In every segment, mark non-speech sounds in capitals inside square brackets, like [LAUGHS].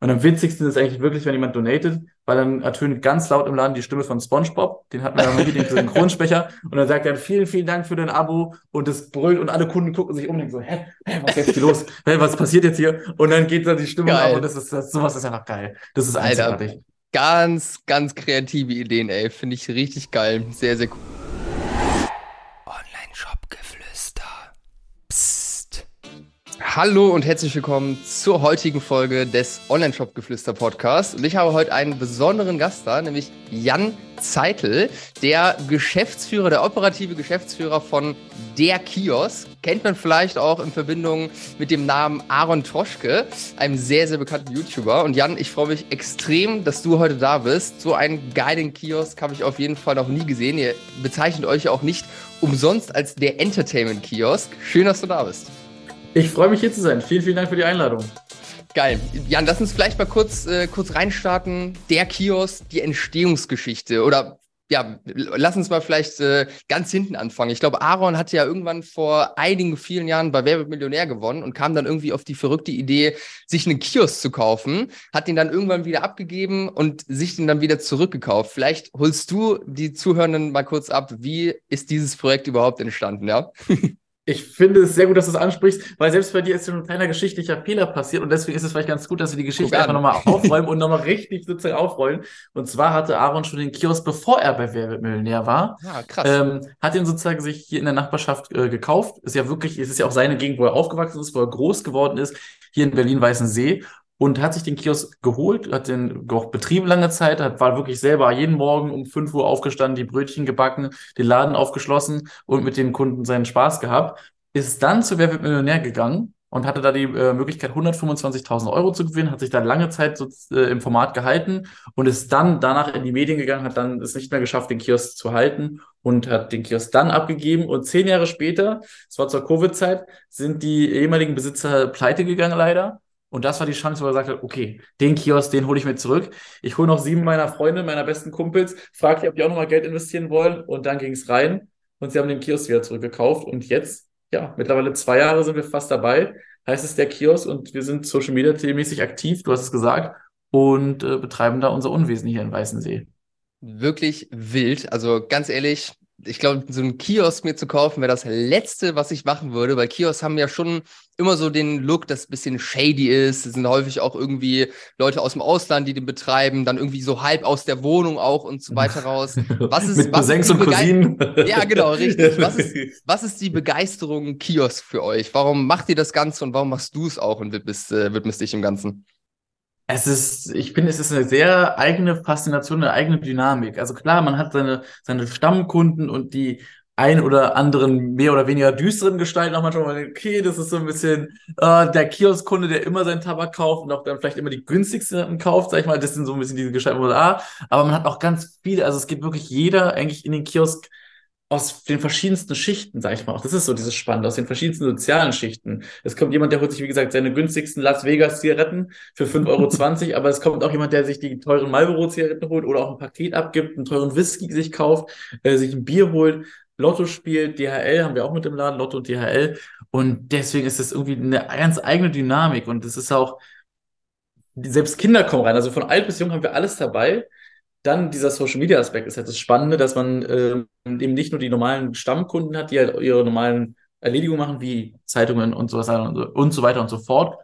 Und am witzigsten ist eigentlich wirklich, wenn jemand donatet, weil dann ertönt ganz laut im Laden die Stimme von SpongeBob. Den hat man dann hier, den [LAUGHS] Synchronsprecher. Und dann sagt er, vielen, vielen Dank für dein Abo. Und das brüllt und alle Kunden gucken sich um und denken so, hä, hä was ist jetzt hier los? Hä, was passiert jetzt hier? Und dann geht da die Stimme ab und das ist, das, sowas ist einfach geil. Das ist einzigartig. Alter, ganz, ganz kreative Ideen, ey. Finde ich richtig geil. Sehr, sehr cool. Hallo und herzlich willkommen zur heutigen Folge des Online-Shop-Geflüster-Podcasts. Und ich habe heute einen besonderen Gast da, nämlich Jan Zeitel, der Geschäftsführer, der operative Geschäftsführer von Der Kiosk. Kennt man vielleicht auch in Verbindung mit dem Namen Aaron Troschke, einem sehr, sehr bekannten YouTuber. Und Jan, ich freue mich extrem, dass du heute da bist. So einen geilen Kiosk habe ich auf jeden Fall noch nie gesehen. Ihr bezeichnet euch auch nicht umsonst als der Entertainment-Kiosk. Schön, dass du da bist. Ich freue mich hier zu sein. Vielen, vielen Dank für die Einladung. Geil. Jan, lass uns vielleicht mal kurz, äh, kurz reinstarten. Der Kiosk, die Entstehungsgeschichte. Oder ja, lass uns mal vielleicht äh, ganz hinten anfangen. Ich glaube, Aaron hatte ja irgendwann vor einigen vielen Jahren bei Wer wird Millionär gewonnen und kam dann irgendwie auf die verrückte Idee, sich einen Kiosk zu kaufen, hat den dann irgendwann wieder abgegeben und sich den dann wieder zurückgekauft. Vielleicht holst du die Zuhörenden mal kurz ab, wie ist dieses Projekt überhaupt entstanden, ja? [LAUGHS] Ich finde es sehr gut, dass du es ansprichst, weil selbst bei dir ist ja ein kleiner geschichtlicher Fehler passiert und deswegen ist es vielleicht ganz gut, dass wir die Geschichte einfach nochmal aufräumen und nochmal richtig sozusagen aufrollen. Und zwar hatte Aaron schon den Kiosk, bevor er bei Wer wird Millionär war. Ja, ah, krass. Ähm, hat ihn sozusagen sich hier in der Nachbarschaft äh, gekauft. Ist ja wirklich, es ist ja auch seine Gegend, wo er aufgewachsen ist, wo er groß geworden ist, hier in Berlin-Weißensee und hat sich den Kiosk geholt, hat den auch betrieben lange Zeit, hat, war wirklich selber jeden Morgen um 5 Uhr aufgestanden, die Brötchen gebacken, den Laden aufgeschlossen und mit den Kunden seinen Spaß gehabt. Ist dann zu Wer wird Millionär gegangen und hatte da die äh, Möglichkeit, 125.000 Euro zu gewinnen, hat sich da lange Zeit so, äh, im Format gehalten und ist dann danach in die Medien gegangen, hat dann es nicht mehr geschafft, den Kiosk zu halten und hat den Kiosk dann abgegeben. Und zehn Jahre später, es war zur Covid-Zeit, sind die ehemaligen Besitzer pleite gegangen leider. Und das war die Chance, wo er gesagt hat, okay, den Kiosk, den hole ich mir zurück. Ich hole noch sieben meiner Freunde, meiner besten Kumpels, frage die, ob die auch nochmal Geld investieren wollen. Und dann ging es rein und sie haben den Kiosk wieder zurückgekauft. Und jetzt, ja, mittlerweile zwei Jahre sind wir fast dabei. Heißt es der Kiosk und wir sind Social Media mäßig aktiv, du hast es gesagt, und äh, betreiben da unser Unwesen hier in Weißensee. Wirklich wild. Also ganz ehrlich, ich glaube, so einen Kiosk mir zu kaufen, wäre das Letzte, was ich machen würde, weil Kiosks haben ja schon immer so den Look, dass es ein bisschen shady ist. Es sind häufig auch irgendwie Leute aus dem Ausland, die den betreiben, dann irgendwie so halb aus der Wohnung auch und so weiter raus. Was [LAUGHS] ist, Mit was Cousins und Cousinen. Ja, genau, richtig. Was ist, [LAUGHS] was ist die Begeisterung Kiosk für euch? Warum macht ihr das Ganze und warum machst du es auch und widmest, äh, widmest dich im Ganzen? Es ist, ich finde, es ist eine sehr eigene Faszination, eine eigene Dynamik. Also klar, man hat seine, seine Stammkunden und die ein oder anderen mehr oder weniger düsteren Gestalten auch manchmal mal, okay, das ist so ein bisschen äh, der Kioskkunde, der immer seinen Tabak kauft und auch dann vielleicht immer die günstigsten kauft, sag ich mal, das sind so ein bisschen diese Gestalten, ah, aber man hat auch ganz viele, also es geht wirklich jeder eigentlich in den Kiosk aus den verschiedensten Schichten, sag ich mal auch. Das ist so dieses Spannende, aus den verschiedensten sozialen Schichten. Es kommt jemand, der holt sich, wie gesagt, seine günstigsten Las Vegas-Zigaretten für 5,20 Euro, aber es kommt auch jemand, der sich die teuren Marlboro-Zigaretten holt oder auch ein Paket abgibt, einen teuren Whisky sich kauft, äh, sich ein Bier holt, Lotto spielt, DHL haben wir auch mit dem Laden, Lotto und DHL. Und deswegen ist das irgendwie eine ganz eigene Dynamik und es ist auch, selbst Kinder kommen rein, also von alt bis jung haben wir alles dabei dann dieser Social Media Aspekt ist halt das Spannende, dass man äh, eben nicht nur die normalen Stammkunden hat, die halt ihre normalen Erledigungen machen, wie Zeitungen und so, und so weiter und so fort,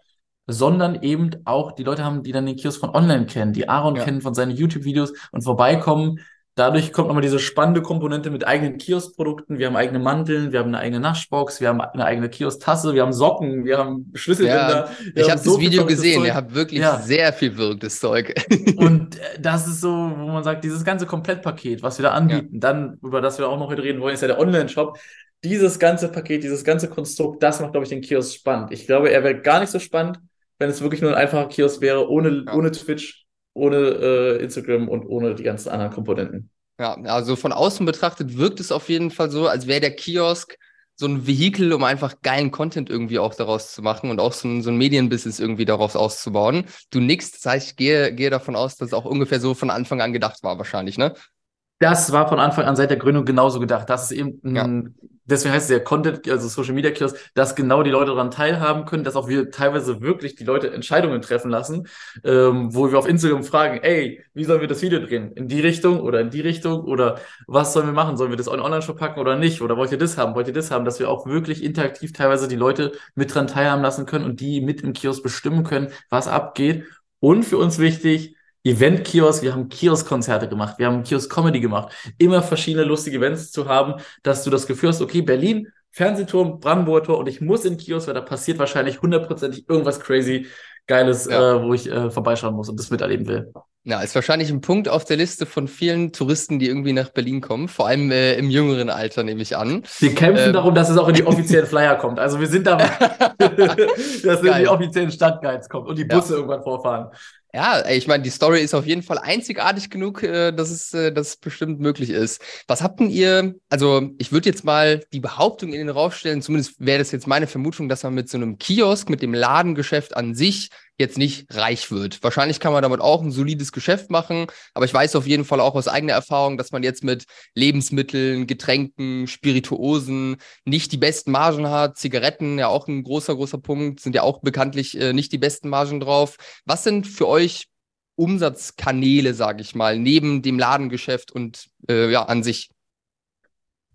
sondern eben auch die Leute haben, die dann den Kiosk von online kennen, die Aaron ja. kennen von seinen YouTube-Videos und vorbeikommen, Dadurch kommt nochmal diese spannende Komponente mit eigenen Kioskprodukten. Wir haben eigene Manteln, wir haben eine eigene Naschbox, wir haben eine eigene Kiosk-Tasse, wir haben Socken, wir haben Schlüsselbänder. Ja, ich habe so das Video gesehen, ihr habt wirklich ja. sehr viel verrücktes Zeug. [LAUGHS] Und äh, das ist so, wo man sagt, dieses ganze Komplettpaket, was wir da anbieten, ja. dann, über das wir auch noch heute reden wollen, ist ja der Online-Shop. Dieses ganze Paket, dieses ganze Konstrukt, das macht, glaube ich, den Kiosk spannend. Ich glaube, er wäre gar nicht so spannend, wenn es wirklich nur ein einfacher Kiosk wäre, ohne, ohne Twitch, ohne äh, Instagram und ohne die ganzen anderen Komponenten. Ja, also von außen betrachtet wirkt es auf jeden Fall so, als wäre der Kiosk so ein Vehikel, um einfach geilen Content irgendwie auch daraus zu machen und auch so ein, so ein Medienbusiness irgendwie daraus auszubauen. Du nix, das heißt, ich gehe, gehe davon aus, dass es auch ungefähr so von Anfang an gedacht war, wahrscheinlich, ne? Das war von Anfang an seit der Gründung genauso gedacht. Das ist eben ein, ja. deswegen heißt es ja Content, also Social Media Kiosk, dass genau die Leute daran teilhaben können, dass auch wir teilweise wirklich die Leute Entscheidungen treffen lassen, ähm, wo wir auf Instagram fragen, ey, wie sollen wir das Video drehen? In die Richtung oder in die Richtung oder was sollen wir machen? Sollen wir das Online-Shop packen oder nicht? Oder wollt ihr das haben? Wollt ihr das haben? Dass wir auch wirklich interaktiv teilweise die Leute mit dran teilhaben lassen können und die mit im Kiosk bestimmen können, was abgeht. Und für uns wichtig, Event-Kiosk, wir haben Kiosk-Konzerte gemacht, wir haben Kiosk-Comedy gemacht, immer verschiedene lustige Events zu haben, dass du das Gefühl hast, okay, Berlin, Fernsehturm, Brandenburger Tor und ich muss in Kiosk, weil da passiert wahrscheinlich hundertprozentig irgendwas crazy Geiles, ja. äh, wo ich äh, vorbeischauen muss und das miterleben will. Ja, ist wahrscheinlich ein Punkt auf der Liste von vielen Touristen, die irgendwie nach Berlin kommen, vor allem äh, im jüngeren Alter, nehme ich an. Wir kämpfen ähm. darum, dass es auch in die offiziellen Flyer kommt. Also wir sind da, [LAUGHS] [LAUGHS] dass es in die offiziellen Stadtguides kommt und die Busse ja. irgendwann vorfahren. Ja, ich meine, die Story ist auf jeden Fall einzigartig genug, äh, dass es, äh, dass es bestimmt möglich ist. Was habt denn ihr, also ich würde jetzt mal die Behauptung in den Raum stellen, zumindest wäre das jetzt meine Vermutung, dass man mit so einem Kiosk, mit dem Ladengeschäft an sich jetzt nicht reich wird. Wahrscheinlich kann man damit auch ein solides Geschäft machen, aber ich weiß auf jeden Fall auch aus eigener Erfahrung, dass man jetzt mit Lebensmitteln, Getränken, Spirituosen nicht die besten Margen hat. Zigaretten, ja auch ein großer, großer Punkt, sind ja auch bekanntlich äh, nicht die besten Margen drauf. Was sind für euch Umsatzkanäle, sage ich mal, neben dem Ladengeschäft und äh, ja, an sich?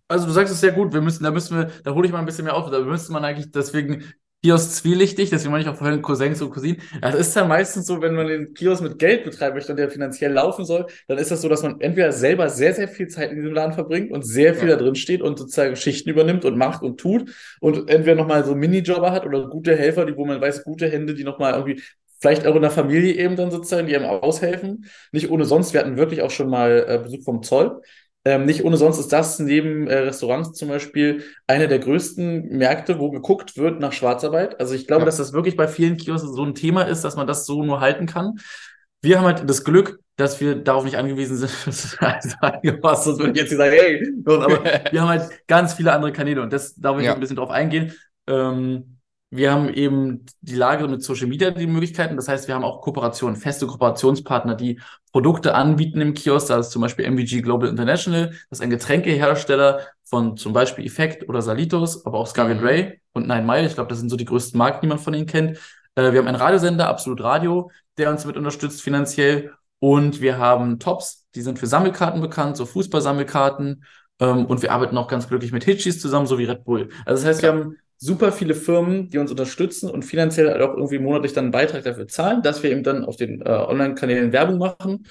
Also du sagst es sehr gut, wir müssen, da müssen wir, da hole ich mal ein bisschen mehr auf, da müsste man eigentlich deswegen Kiosk zwielichtig, deswegen meine ich auch vorhin Cousins und Cousinen. Das ist ja meistens so, wenn man den Kiosk mit Geld betreiben möchte und der finanziell laufen soll, dann ist das so, dass man entweder selber sehr, sehr viel Zeit in diesem Laden verbringt und sehr viel ja. da drin steht und sozusagen Schichten übernimmt und macht und tut und entweder nochmal so Minijobber hat oder gute Helfer, die, wo man weiß, gute Hände, die nochmal irgendwie vielleicht auch in der Familie eben dann sozusagen, die einem aushelfen. Nicht ohne sonst. Wir hatten wirklich auch schon mal äh, Besuch vom Zoll. Ähm, nicht ohne sonst ist das neben äh, Restaurants zum Beispiel eine der größten Märkte, wo geguckt wird nach Schwarzarbeit. Also ich glaube, ja. dass das wirklich bei vielen Kiosken so ein Thema ist, dass man das so nur halten kann. Wir haben halt das Glück, dass wir darauf nicht angewiesen sind. [LAUGHS] also angepasst, sonst würde ich jetzt sagen, hey, aber [LAUGHS] wir haben halt ganz viele andere Kanäle und das, da will ich ja. ein bisschen drauf eingehen. Ähm, wir haben eben die Lage mit Social Media die Möglichkeiten. Das heißt, wir haben auch Kooperationen, feste Kooperationspartner, die Produkte anbieten im Kiosk. Da ist zum Beispiel MVG Global International, das ist ein Getränkehersteller von zum Beispiel Effect oder Salitos, aber auch Scarlet mhm. Ray und Nine Mile. Ich glaube, das sind so die größten Marken, die man von ihnen kennt. Äh, wir haben einen Radiosender, Absolut Radio, der uns mit unterstützt finanziell. Und wir haben Tops, die sind für Sammelkarten bekannt, so Fußballsammelkarten. Ähm, und wir arbeiten auch ganz glücklich mit Hitchis zusammen, so wie Red Bull. Also das heißt, ja. wir haben super viele Firmen, die uns unterstützen und finanziell halt auch irgendwie monatlich dann einen Beitrag dafür zahlen, dass wir eben dann auf den äh, Online-Kanälen Werbung machen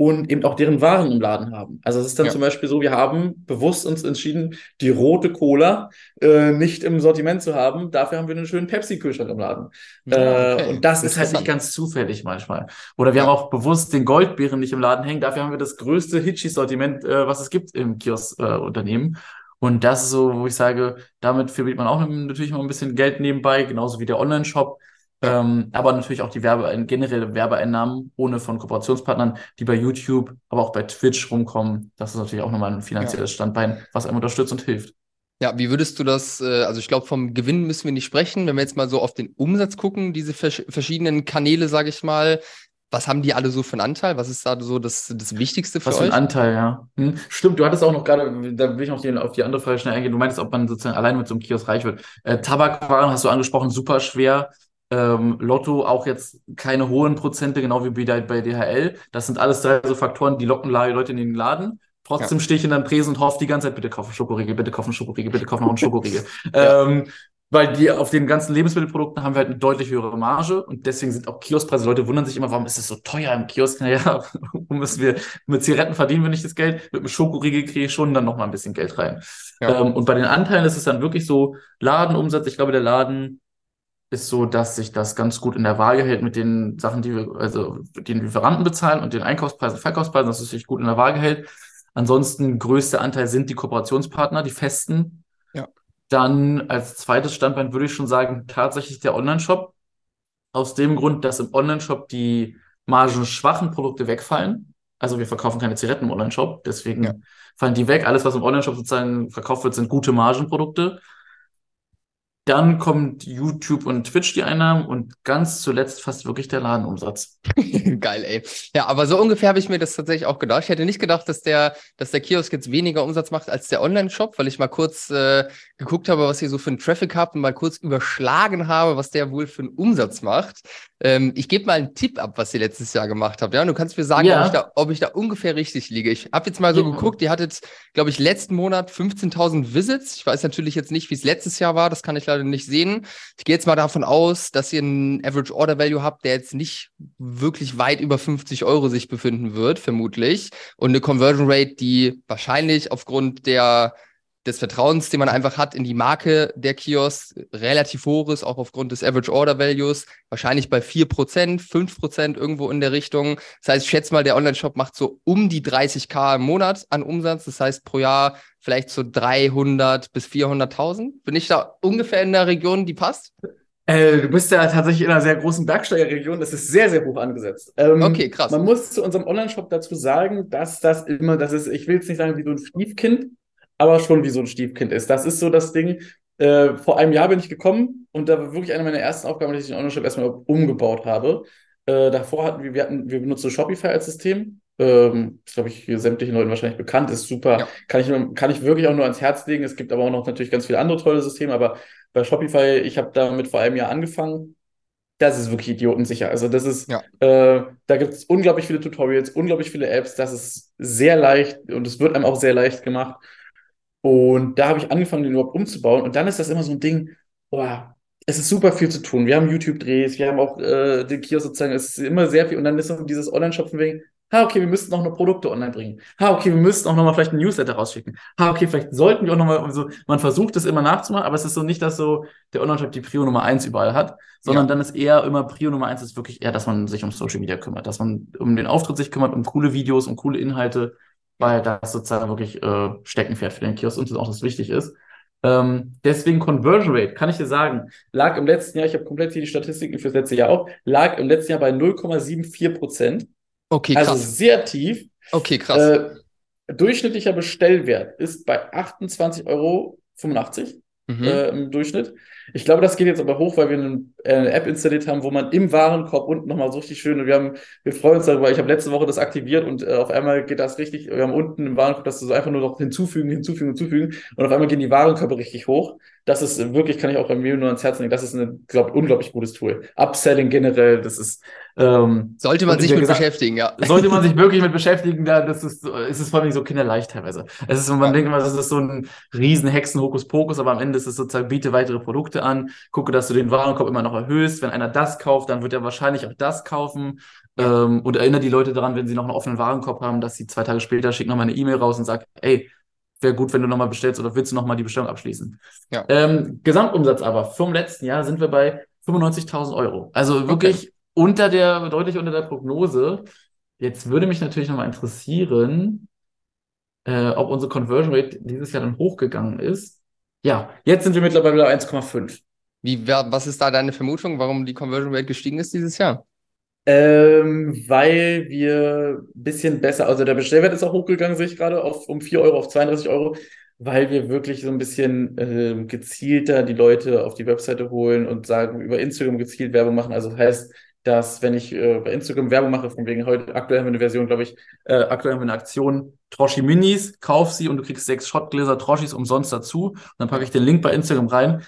und eben auch deren Waren im Laden haben. Also es ist dann ja. zum Beispiel so, wir haben bewusst uns entschieden, die rote Cola äh, nicht im Sortiment zu haben. Dafür haben wir einen schönen Pepsi-Kühlschrank im Laden. Ja, okay. äh, und das ist halt nicht ganz zufällig manchmal. Oder wir ja. haben auch bewusst den Goldbeeren nicht im Laden hängen. Dafür haben wir das größte Hitchis-Sortiment, äh, was es gibt im Kiosk-Unternehmen. Und das ist so, wo ich sage, damit verdient man auch natürlich mal ein bisschen Geld nebenbei, genauso wie der Online-Shop. Ähm, aber natürlich auch die Werbe, generelle Werbeeinnahmen ohne von Kooperationspartnern, die bei YouTube, aber auch bei Twitch rumkommen. Das ist natürlich auch nochmal ein finanzielles. Standbein, was einem unterstützt und hilft. Ja, wie würdest du das, äh, also ich glaube, vom Gewinn müssen wir nicht sprechen. Wenn wir jetzt mal so auf den Umsatz gucken, diese vers verschiedenen Kanäle, sage ich mal, was haben die alle so für einen Anteil? Was ist da so das, das Wichtigste für was euch? Für ein Anteil, ja. Hm. Stimmt, du hattest auch noch gerade, da will ich noch auf die andere Frage schnell eingehen. Du meintest, ob man sozusagen allein mit so einem Kiosk reich wird. Äh, Tabakwaren hast du angesprochen, super schwer. Ähm, Lotto auch jetzt keine hohen Prozente, genau wie bei, DHL. Das sind alles drei so Faktoren, die locken Leute in den Laden. Trotzdem ja. stehe ich in deinem Tresen und hoffe die ganze Zeit, bitte kaufen Schokoriegel, bitte kaufen Schokoriegel, bitte kaufen noch einen [LAUGHS] Schokoriegel. ähm, weil die auf den ganzen Lebensmittelprodukten haben wir halt eine deutlich höhere Marge und deswegen sind auch Kioskpreise. Leute wundern sich immer, warum ist es so teuer im Kiosk? [LAUGHS] Naja, wo müssen wir mit Zigaretten verdienen wir nicht das Geld? Mit einem Schokoriegel kriege ich schon dann noch mal ein bisschen Geld rein. Ja. Ähm, und bei den Anteilen ist es dann wirklich so Ladenumsatz. Ich glaube, der Laden ist so, dass sich das ganz gut in der Waage hält mit den Sachen, die wir, also den Lieferanten bezahlen und den Einkaufspreisen, Verkaufspreisen, dass es sich gut in der Waage hält. Ansonsten größte Anteil sind die Kooperationspartner, die festen, dann als zweites Standbein würde ich schon sagen, tatsächlich der Online-Shop. Aus dem Grund, dass im Online-Shop die margenschwachen Produkte wegfallen. Also wir verkaufen keine Zigaretten im Online-Shop, deswegen ja. fallen die weg. Alles, was im Online-Shop sozusagen verkauft wird, sind gute Margenprodukte. Dann kommt YouTube und Twitch die Einnahmen und ganz zuletzt fast wirklich der Ladenumsatz. [LAUGHS] Geil, ey. Ja, aber so ungefähr habe ich mir das tatsächlich auch gedacht. Ich hätte nicht gedacht, dass der, dass der Kiosk jetzt weniger Umsatz macht als der Online-Shop, weil ich mal kurz äh, geguckt habe, was ihr so für einen Traffic habt und mal kurz überschlagen habe, was der wohl für einen Umsatz macht. Ähm, ich gebe mal einen Tipp ab, was ihr letztes Jahr gemacht habt. Ja, und du kannst mir sagen, Ja. ob, ich da, ob ich da ungefähr richtig liege. Ich habe jetzt mal so Ja. geguckt, ihr hattet, glaube ich, letzten Monat 15.000 Visits. Ich weiß natürlich jetzt nicht, wie es letztes Jahr war. Das kann ich leider nicht sehen. Ich gehe jetzt mal davon aus, dass ihr einen Average Order Value habt, der jetzt nicht wirklich weit über 50 Euro sich befinden wird, vermutlich. Und eine Conversion Rate, die wahrscheinlich aufgrund der des Vertrauens, den man einfach hat in die Marke der Kiosk, relativ hoch ist, auch aufgrund des Average Order Values, wahrscheinlich bei 4%, 5% irgendwo in der Richtung. Das heißt, ich schätze mal, der Online-Shop macht so um die 30k im Monat an Umsatz. Das heißt, pro Jahr vielleicht so 300 bis 400.000. Bin ich da ungefähr in der Region, die passt? Äh, du bist ja tatsächlich in einer sehr großen Bergsteigerregion. Das ist sehr, sehr hoch angesetzt. Ähm, Okay, krass. Man muss zu unserem Online-Shop dazu sagen, dass das immer, das ist, ich will jetzt nicht sagen wie so ein Stiefkind, aber schon wie so ein Stiefkind ist. Das ist so das Ding. Äh, vor einem Jahr bin ich gekommen und da war wirklich eine meiner ersten Aufgaben, dass ich den Online-Shop erstmal umgebaut habe. Äh, davor hatten wir, wir hatten, wir benutzen Shopify als System. Ähm, ist, glaube ich, hier sämtlichen Leuten wahrscheinlich bekannt, ist super. Ja. Kann ich, kann ich wirklich auch nur ans Herz legen. Es gibt aber auch noch natürlich ganz viele andere tolle Systeme, aber bei Shopify, ich habe damit vor einem Jahr angefangen. Das ist wirklich idiotensicher. Also das ist, Ja. äh, da gibt es unglaublich viele Tutorials, unglaublich viele Apps. Das ist sehr leicht und es wird einem auch sehr leicht gemacht. Und da habe ich angefangen, den überhaupt umzubauen. Und dann ist das immer so ein Ding, boah, es ist super viel zu tun. Wir haben YouTube-Drehs, wir haben auch äh, den Kiosk sozusagen, es ist immer sehr viel. Und dann ist so dieses Online-Shop von wegen, ha, okay, wir müssten noch eine Produkte online bringen. Ha, okay, wir müssten auch nochmal vielleicht ein Newsletter rausschicken. Ha, okay, vielleicht sollten wir auch nochmal so, man versucht es immer nachzumachen, aber es ist so nicht, dass so der Online-Shop die Prio Nummer eins überall hat, sondern Ja. dann ist eher immer Prio Nummer eins ist wirklich eher, dass man sich um Social Media kümmert, dass man um den Auftritt sich kümmert, um coole Videos, um coole Inhalte, weil das sozusagen wirklich äh, Steckenpferd für den Kiosk und auch das wichtig ist. Ähm, deswegen Conversion Rate, kann ich dir sagen, lag im letzten Jahr, ich habe komplett hier die Statistiken für das letzte Jahr auch, lag im letzten Jahr bei 0,74 Prozent. Okay, Also krass. sehr tief. Okay, krass. Äh, durchschnittlicher Bestellwert ist bei 28,85 Euro Mhm. äh, im Durchschnitt. Ich glaube, das geht jetzt aber hoch, weil wir eine, äh, App installiert haben, wo man im Warenkorb unten nochmal so richtig schön, wir haben, wir freuen uns darüber, ich habe letzte Woche das aktiviert und äh, auf einmal geht das richtig, wir haben unten im Warenkorb, dass du so einfach nur noch hinzufügen, hinzufügen, hinzufügen und auf einmal gehen die Warenkörbe richtig hoch. Das ist wirklich, kann ich auch empfehlen, nur ans Herz legen, das ist ein, glaube unglaublich gutes Tool. Upselling generell, das ist, ähm, Sollte man sich mit Gesa- beschäftigen, ja. [LAUGHS] sollte man sich wirklich mit beschäftigen, da das ist, so- es ist vor allem so kinderleicht teilweise. Es ist, so, man Ja. denkt immer, das ist so ein riesen Hexen-Hokuspokus, aber am Ende ist es sozusagen, biete weitere Produkte an, gucke, dass du den Warenkorb immer noch erhöhst. Wenn einer das kauft, dann wird er wahrscheinlich auch das kaufen. Ja. Ähm, und erinnere die Leute daran, wenn sie noch einen offenen Warenkorb haben, dass sie zwei Tage später schicken nochmal eine E-Mail raus und sagt, ey, wäre gut, wenn du nochmal bestellst oder willst du nochmal die Bestellung abschließen. Ja. Ähm, Gesamtumsatz aber vom letzten Jahr sind wir bei 95.000 Euro. Also wirklich unter der, deutlich unter der Prognose. Jetzt würde mich natürlich nochmal interessieren, äh, ob unsere Conversion Rate dieses Jahr dann hochgegangen ist. Ja, jetzt sind wir mittlerweile bei 1,5. Wie, wer, was ist da deine Vermutung, warum die Conversion Rate gestiegen ist dieses Jahr? Ähm, weil wir ein bisschen besser, also der Bestellwert ist auch hochgegangen, sehe ich gerade, auf, um 4 Euro auf 32 Euro, weil wir wirklich so ein bisschen ähm, gezielter die Leute auf die Webseite holen und sagen, über Instagram gezielt Werbung machen. Also das heißt, dass wenn ich äh, bei Instagram Werbung mache, von wegen heute, aktuell haben wir eine Version, glaube ich, äh, aktuell haben wir eine Aktion, Troschi Minis, kauf sie und du kriegst sechs Shotgläser Troschis umsonst dazu. Und dann packe ich den Link bei Instagram rein.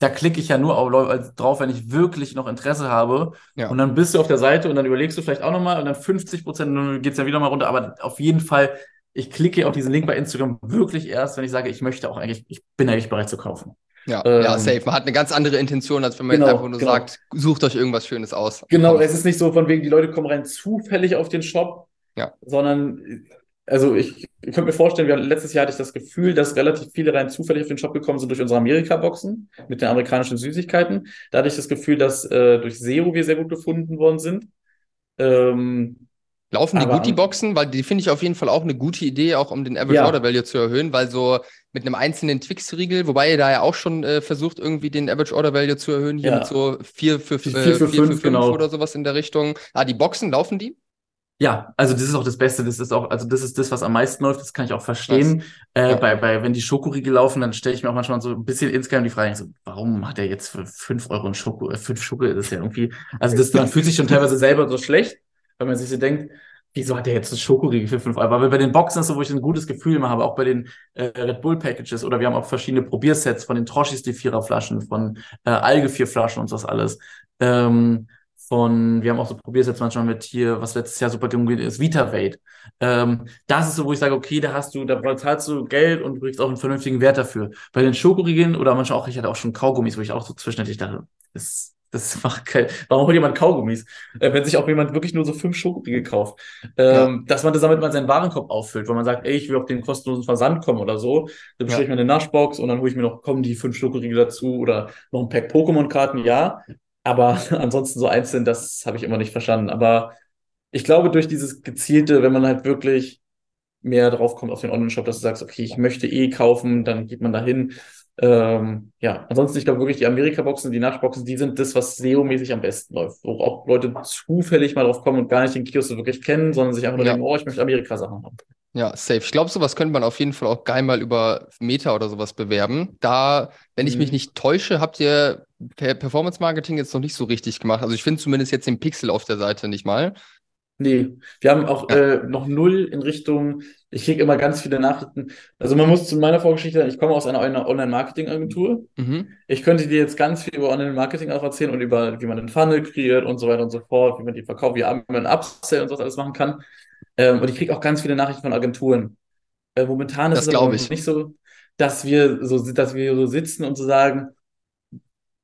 Da klicke ich ja nur auf, drauf, wenn ich wirklich noch Interesse habe. Ja. Und dann bist du auf der Seite und dann überlegst du vielleicht auch nochmal und dann 50 Prozent, dann geht's ja wieder mal runter. Aber auf jeden Fall, ich klicke auf diesen Link bei Instagram wirklich erst, wenn ich sage, ich möchte auch eigentlich, ich bin eigentlich bereit zu kaufen. Ja, Ähm, ja, safe. Man hat eine ganz andere Intention, als wenn man Genau, jetzt einfach nur genau. sagt, sucht euch irgendwas Schönes aus. Genau, es ist nicht so von wegen, die Leute kommen rein zufällig auf den Shop, Ja. sondern, also ich, ich könnte mir vorstellen, wir, letztes Jahr hatte ich das Gefühl, dass relativ viele rein zufällig auf den Shop gekommen sind durch unsere Amerika-Boxen mit den amerikanischen Süßigkeiten. Da hatte ich das Gefühl, dass äh, durch SEO wir sehr gut gefunden worden sind. Ähm, Laufen die gut, die Boxen? Weil die finde ich auf jeden Fall auch eine gute Idee, auch um den Average Ja. Order Value zu erhöhen, weil so mit einem einzelnen Twix-Riegel, wobei ihr da ja auch schon äh, versucht, irgendwie den Average Order Value zu erhöhen, hier Ja. mit so vier für, Vier äh, für genau. oder sowas in der Richtung. Ah, die Boxen, laufen die? Ja, also das ist auch das Beste. Das ist auch, also das ist das, was am meisten läuft. Das kann ich auch verstehen. Äh, ja. bei, bei, wenn die Schokoriegel laufen, dann stelle ich mir auch manchmal so ein bisschen insgesamt die Frage, so, warum hat er jetzt für fünf Euro ein Schoko, äh, fünf Schoko, das ist ja irgendwie, also das, man fühlt sich schon teilweise selber so schlecht, weil man sich so denkt, wieso hat er jetzt ein Schokoriegel für fünf Euro? Aber bei den Boxen ist so, wo ich ein gutes Gefühl immer habe, auch bei den äh, Red Bull Packages oder wir haben auch verschiedene Probiersets von den Troschis, die Viererflaschen, von äh, Alge vier Flaschen und das alles. Ähm, von, wir haben auch so probiert jetzt manchmal mit hier, was letztes Jahr super dumm ist, VitaVate. Ähm, das ist so, wo ich sage, okay, da hast du, da zahlst du Geld und du kriegst auch einen vernünftigen Wert dafür. Bei den Schokoriegeln oder manchmal auch, ich hatte auch schon Kaugummis, wo ich auch so zwischendurch dachte, das, das macht kein, warum holt jemand Kaugummis? Äh, wenn sich auch jemand wirklich nur so fünf Schokoriegel kauft. Ähm, ja. Dass man das damit mal seinen Warenkorb auffüllt, weil man sagt, ey, ich will auf den kostenlosen Versand kommen oder so. Dann bestelle ja. ich mir eine Naschbox und dann hole ich mir noch, kommen die fünf Schokoriegel dazu oder noch ein Pack Pokémon-Karten, ja. Aber [LAUGHS] ansonsten so einzeln, das habe ich immer nicht verstanden. Aber ich glaube, durch dieses gezielte, wenn man halt wirklich mehr drauf kommt auf den Online-Shop, dass du sagst, okay, ich möchte eh kaufen, dann geht man da hin. Ähm, ja, ansonsten, ich glaube wirklich, die Amerika-Boxen, die Nachboxen, die sind das, was SEO-mäßig am besten läuft. Wo auch Leute zufällig mal drauf kommen und gar nicht den Kiosk wirklich kennen, sondern sich einfach nur ja. denken, oh, ich möchte Amerika-Sachen haben. Ja, safe. Ich glaube, sowas könnte man auf jeden Fall auch geil mal über Meta oder sowas bewerben. Da, wenn ich mhm. mich nicht täusche, habt ihr Performance Marketing jetzt noch nicht so richtig gemacht. Also ich finde zumindest jetzt den Pixel auf der Seite nicht mal. Nee, wir haben auch ja. äh, noch null in Richtung, ich kriege immer ganz viele Nachrichten. Also man muss zu meiner Vorgeschichte sagen, ich komme aus einer Online-Marketing-Agentur. Mhm. Ich könnte dir jetzt ganz viel über Online-Marketing auch erzählen und über, wie man einen Funnel kreiert und so weiter und so fort, wie man die verkauft, wie man einen Upsell und sowas alles machen kann. Ähm, und ich kriege auch ganz viele Nachrichten von Agenturen. Äh, momentan ist das es aber nicht so, dass wir so, dass wir so sitzen und so sagen,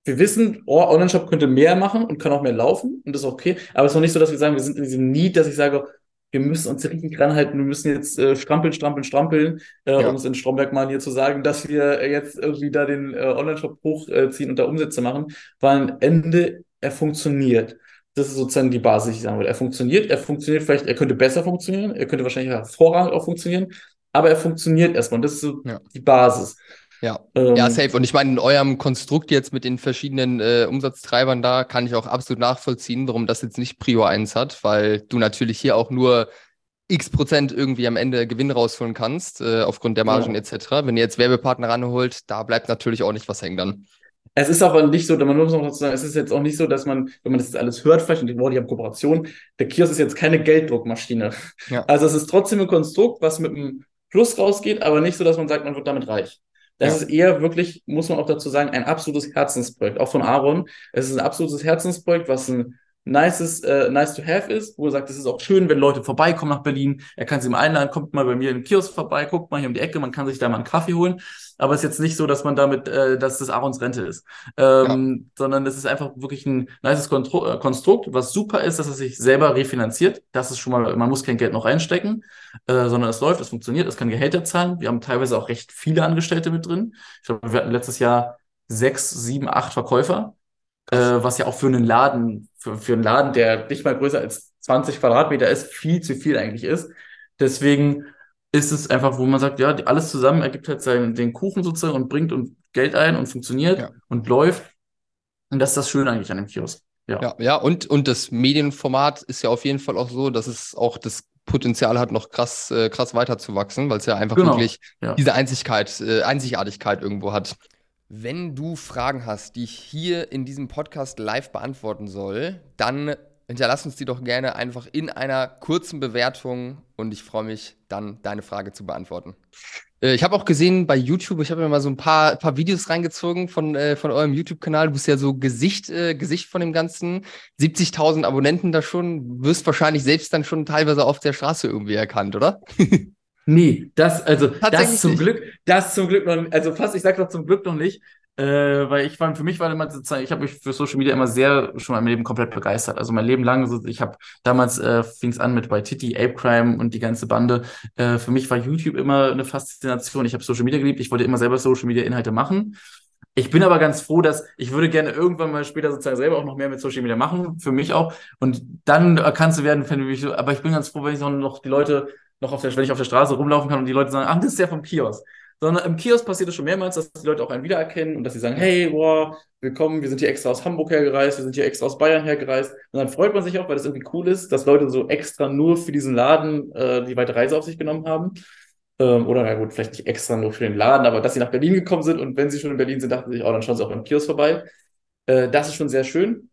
wir wissen, oh, Online-Shop könnte mehr machen und kann auch mehr laufen und das ist okay. Aber es ist noch nicht so, dass wir sagen, wir sind in diesem Need, dass ich sage, wir müssen uns richtig ranhalten, wir müssen jetzt äh, strampeln, strampeln, strampeln, äh, ja. um es in Stromberg mal hier zu sagen, dass wir jetzt irgendwie da den äh, Online-Shop hochziehen und da Umsätze machen, weil am Ende er funktioniert. Das ist sozusagen die Basis, ich sagen würde. Er funktioniert, er funktioniert vielleicht, er könnte besser funktionieren, er könnte wahrscheinlich hervorragend auch funktionieren, aber er funktioniert erstmal und das ist so ja. die Basis. Ja, ähm, ja, safe. Und ich meine, in eurem Konstrukt jetzt mit den verschiedenen äh, Umsatztreibern da kann ich auch absolut nachvollziehen, warum das jetzt nicht Prio 1 hat, weil du natürlich hier auch nur x Prozent irgendwie am Ende Gewinn rausholen kannst, äh, aufgrund der Margen ja. etc. Wenn ihr jetzt Werbepartner ranholt, da bleibt natürlich auch nicht was hängen dann. Es ist aber nicht so, man muss noch dazu sagen, es ist jetzt auch nicht so, dass man, wenn man das jetzt alles hört, vielleicht und die Worte, die haben Kooperation, der Kiosk ist jetzt keine Gelddruckmaschine. Ja. Also es ist trotzdem ein Konstrukt, was mit einem Plus rausgeht, aber nicht so, dass man sagt, man wird damit reich. Das ja. ist eher wirklich, muss man auch dazu sagen, ein absolutes Herzensprojekt, auch von Aaron. Es ist ein absolutes Herzensprojekt, was ein nices, äh, nice to have ist, wo er sagt, es ist auch schön, wenn Leute vorbeikommen nach Berlin. Er kann sie ihm einladen, kommt mal bei mir in den Kiosk vorbei, guckt mal hier um die Ecke, man kann sich da mal einen Kaffee holen. Aber es ist jetzt nicht so, dass man damit, äh, dass das Aarons Rente ist. Ähm, ja. Sondern es ist einfach wirklich ein nices Kontro äh, Konstrukt, was super ist, dass es sich selber refinanziert. Das ist schon mal, man muss kein Geld noch reinstecken, äh, sondern es läuft, es funktioniert, es kann Gehälter zahlen. Wir haben teilweise auch recht viele Angestellte mit drin. Ich glaube, wir hatten letztes Jahr sechs, sieben, acht Verkäufer äh, was ja auch für einen Laden, für, für einen Laden, der nicht mal größer als 20 Quadratmeter ist, viel zu viel eigentlich ist. Deswegen ist es einfach, wo man sagt, ja, alles zusammen ergibt halt seinen, den Kuchen sozusagen und bringt und Geld ein und funktioniert ja. und läuft. Und das ist das Schöne eigentlich an dem Kiosk. Ja, ja, ja und, und das Medienformat ist ja auf jeden Fall auch so, dass es auch das Potenzial hat, noch krass, äh, krass weiterzuwachsen, weil es ja einfach genau. wirklich ja. diese Einzigkeit, äh, Einzigartigkeit irgendwo hat. Wenn du Fragen hast, die ich hier in diesem Podcast live beantworten soll, dann hinterlass uns die doch gerne einfach in einer kurzen Bewertung und ich freue mich dann, deine Frage zu beantworten. Äh, ich habe auch gesehen bei YouTube, ich habe mir mal so ein paar, paar Videos reingezogen von, äh, von eurem YouTube-Kanal. Du bist ja so Gesicht, äh, Gesicht von dem Ganzen. 70.000 Abonnenten da schon. Wirst wahrscheinlich selbst dann schon teilweise auf der Straße irgendwie erkannt, oder? [LAUGHS] Nee, das, also, das zum Glück, das zum Glück noch, also fast, ich sag doch zum Glück noch nicht, äh, weil ich war, für mich war immer sozusagen, ich habe mich für Social Media immer sehr schon mein Leben komplett begeistert. Also mein Leben lang, so, ich habe damals äh, fing es an mit bei Titi, Ape Crime und die ganze Bande. Äh, für mich war YouTube immer eine Faszination. Ich habe Social Media geliebt, ich wollte immer selber Social Media Inhalte machen. Ich bin aber ganz froh, dass ich würde gerne irgendwann mal später sozusagen selber auch noch mehr mit Social Media machen, für mich auch. Und dann erkannt zu werden, fände ich so, aber ich bin ganz froh, wenn ich noch die Leute noch auf der, wenn ich auf der Straße rumlaufen kann und die Leute sagen, ach, das ist ja vom Kiosk. sondern im Kiosk passiert es schon mehrmals, dass die Leute auch einen wiedererkennen und dass sie sagen, hey, boah, willkommen, wir sind hier extra aus Hamburg hergereist, wir sind hier extra aus Bayern hergereist. Und dann freut man sich auch, weil das irgendwie cool ist, dass Leute so extra nur für diesen Laden äh, die weite Reise auf sich genommen haben. Ähm, oder na gut, vielleicht nicht extra nur für den Laden, aber dass sie nach Berlin gekommen sind und wenn sie schon in Berlin sind, dachten sie sich, oh, dann schauen sie auch im Kiosk vorbei. Äh, das ist schon sehr schön.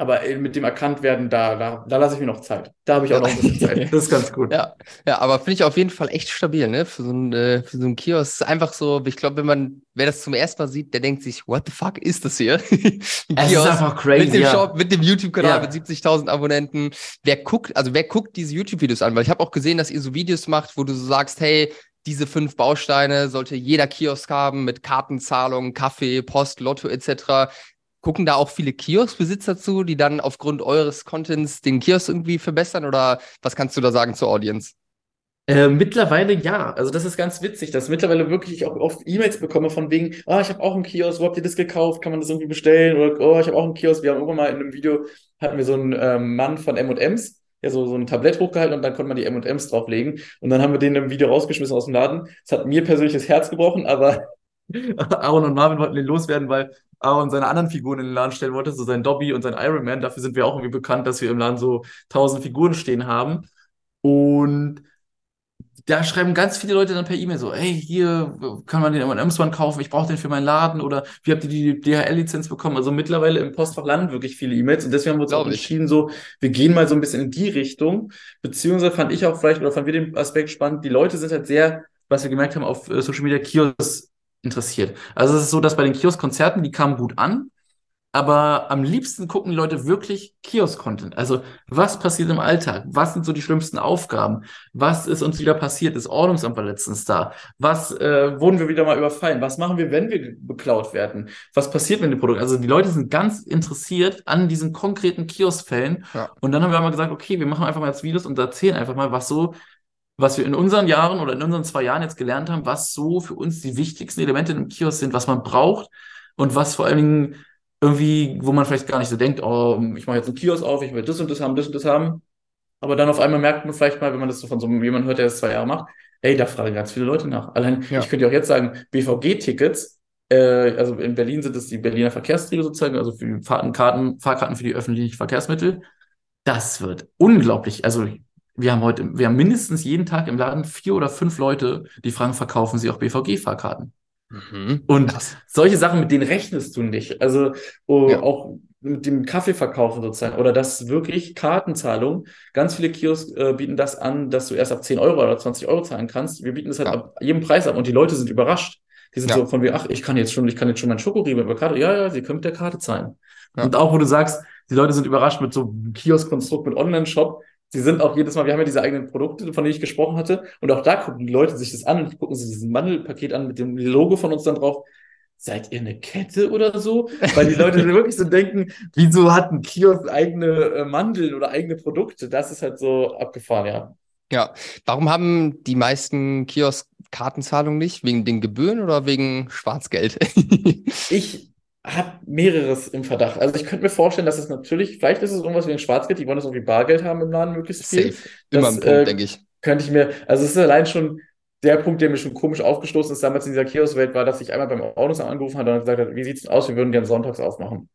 Aber mit dem erkannt werden, da, da, da lasse ich mir noch Zeit. Da habe ich auch noch ein bisschen Zeit. [LAUGHS] Das ist ganz gut. Ja, ja aber finde ich auf jeden Fall echt stabil, ne? Für so ein, äh, für so ein Kiosk. Einfach so, ich glaube, wenn man, wer das zum ersten Mal sieht, der denkt sich, what the fuck ist das hier? [LAUGHS] ein es Kiosk ist einfach crazy. Mit dem ja. Shop, mit dem YouTube-Kanal ja. mit 70.000 Abonnenten. Wer guckt, also wer guckt diese YouTube-Videos an? Weil ich habe auch gesehen, dass ihr so Videos macht, wo du so sagst, hey, diese fünf Bausteine sollte jeder Kiosk haben mit Kartenzahlung, Kaffee, Post, Lotto etc. Gucken da auch viele Kioskbesitzer zu, die dann aufgrund eures Contents den Kiosk irgendwie verbessern? Oder was kannst du da sagen zur Audience? Äh, mittlerweile ja. Also das ist ganz witzig, dass mittlerweile wirklich auch oft E-Mails bekomme von wegen, oh, ich habe auch einen Kiosk, wo habt ihr das gekauft? Kann man das irgendwie bestellen? Oder oh, ich habe auch einen Kiosk. Wir haben irgendwann mal in einem Video, hatten wir so einen ähm, Mann von M&M's, ja, so, so ein Tablett hochgehalten und dann konnte man die M&M's drauflegen. Und dann haben wir den im Video rausgeschmissen aus dem Laden. Das hat mir persönlich das Herz gebrochen, aber [LAUGHS] Aaron und Marvin wollten den loswerden, weil Aaron seine anderen Figuren in den Laden stellen wollte, so sein Dobby und sein Iron Man. Dafür sind wir auch irgendwie bekannt, dass wir im Laden so tausend Figuren stehen haben. Und da schreiben ganz viele Leute dann per E-Mail so, hey, hier kann man den M&M's One kaufen, ich brauche den für meinen Laden oder wie habt ihr die DHL-Lizenz bekommen? Also mittlerweile im Postfach landen wirklich viele E-Mails und deswegen haben wir uns Glaube auch entschieden, ich. so, wir gehen mal so ein bisschen in die Richtung, beziehungsweise fand ich auch vielleicht, oder fanden wir den Aspekt spannend, die Leute sind halt sehr, was wir gemerkt haben, auf äh, Social Media Kiosk interessiert. Also es ist so, dass bei den Kiosk-Konzerten, die kamen gut an, aber am liebsten gucken die Leute wirklich Kiosk-Content. Also, was passiert im Alltag? Was sind so die schlimmsten Aufgaben? Was ist uns wieder passiert? Das Ordnungsamt war letztens da. Was äh, wurden wir wieder mal überfallen? Was machen wir, wenn wir beklaut werden? Was passiert mit dem Produkt? Also, die Leute sind ganz interessiert an diesen konkreten Kiosk-Fällen. Ja. Und dann haben wir einmal gesagt, okay, wir machen einfach mal jetzt Videos und erzählen einfach mal, was so was wir in unseren Jahren oder in unseren zwei Jahren jetzt gelernt haben, was so für uns die wichtigsten Elemente im Kiosk sind, was man braucht und was vor allen Dingen irgendwie, wo man vielleicht gar nicht so denkt, oh, ich mache jetzt einen Kiosk auf, ich will das und das haben, das und das haben. Aber dann auf einmal merkt man vielleicht mal, wenn man das so von so jemandem hört, der das zwei Jahre macht, ey, da fragen ganz viele Leute nach. Allein, ja. ich könnte auch jetzt sagen, BVG-Tickets, äh, also in Berlin sind es die Berliner Verkehrsträger sozusagen, also für die Fahrtenkarten, Fahrkarten für die öffentlichen Verkehrsmittel. Das wird unglaublich. Also wir haben heute, wir haben mindestens jeden Tag im Laden vier oder fünf Leute, die fragen, verkaufen sie auch BVG-Fahrkarten? Mhm, und krass. solche Sachen, mit denen rechnest du nicht. Also oh, ja. auch mit dem Kaffeeverkaufen sozusagen oder das wirklich Kartenzahlung. Ganz viele Kiosks äh, bieten das an, dass du erst ab 10 Euro oder 20 Euro zahlen kannst. Wir bieten das halt ja. ab jedem Preis ab und die Leute sind überrascht. Die sind ja. so von wie, ach, ich kann jetzt schon, ich kann jetzt schon mein Schokoriegel mit der Karte. Ja, ja, sie können mit der Karte zahlen. Und auch, wo du sagst, die Leute sind überrascht mit so einem Kiosk-Konstrukt mit Online-Shop sie sind auch jedes Mal, wir haben ja diese eigenen Produkte, von denen ich gesprochen hatte, und auch da gucken die Leute sich das an und gucken sich dieses Mandelpaket an mit dem Logo von uns dann drauf. Seid ihr eine Kette oder so? Weil die Leute wirklich so denken, wieso hat ein Kiosk eigene äh, Mandeln oder eigene Produkte? Das ist halt so abgefahren, ja. Ja, warum haben die meisten Kiosk Kartenzahlungen nicht? Wegen den Gebühren oder wegen Schwarzgeld? ich habe mehreres im Verdacht. Also ich könnte mir vorstellen, dass es natürlich, vielleicht ist es irgendwas wie ein Schwarzgeld, die wollen das irgendwie Bargeld haben im Laden möglichst viel. Safe. Immer das, ein Punkt, äh, denke ich. Könnte ich mir, also es ist allein schon der Punkt, der mir schon komisch aufgestoßen ist damals in dieser Kiosk-Welt, war, dass ich einmal beim Ordnungsamt angerufen hatte und gesagt hat, wie sieht's denn aus, wir würden gerne sonntags aufmachen.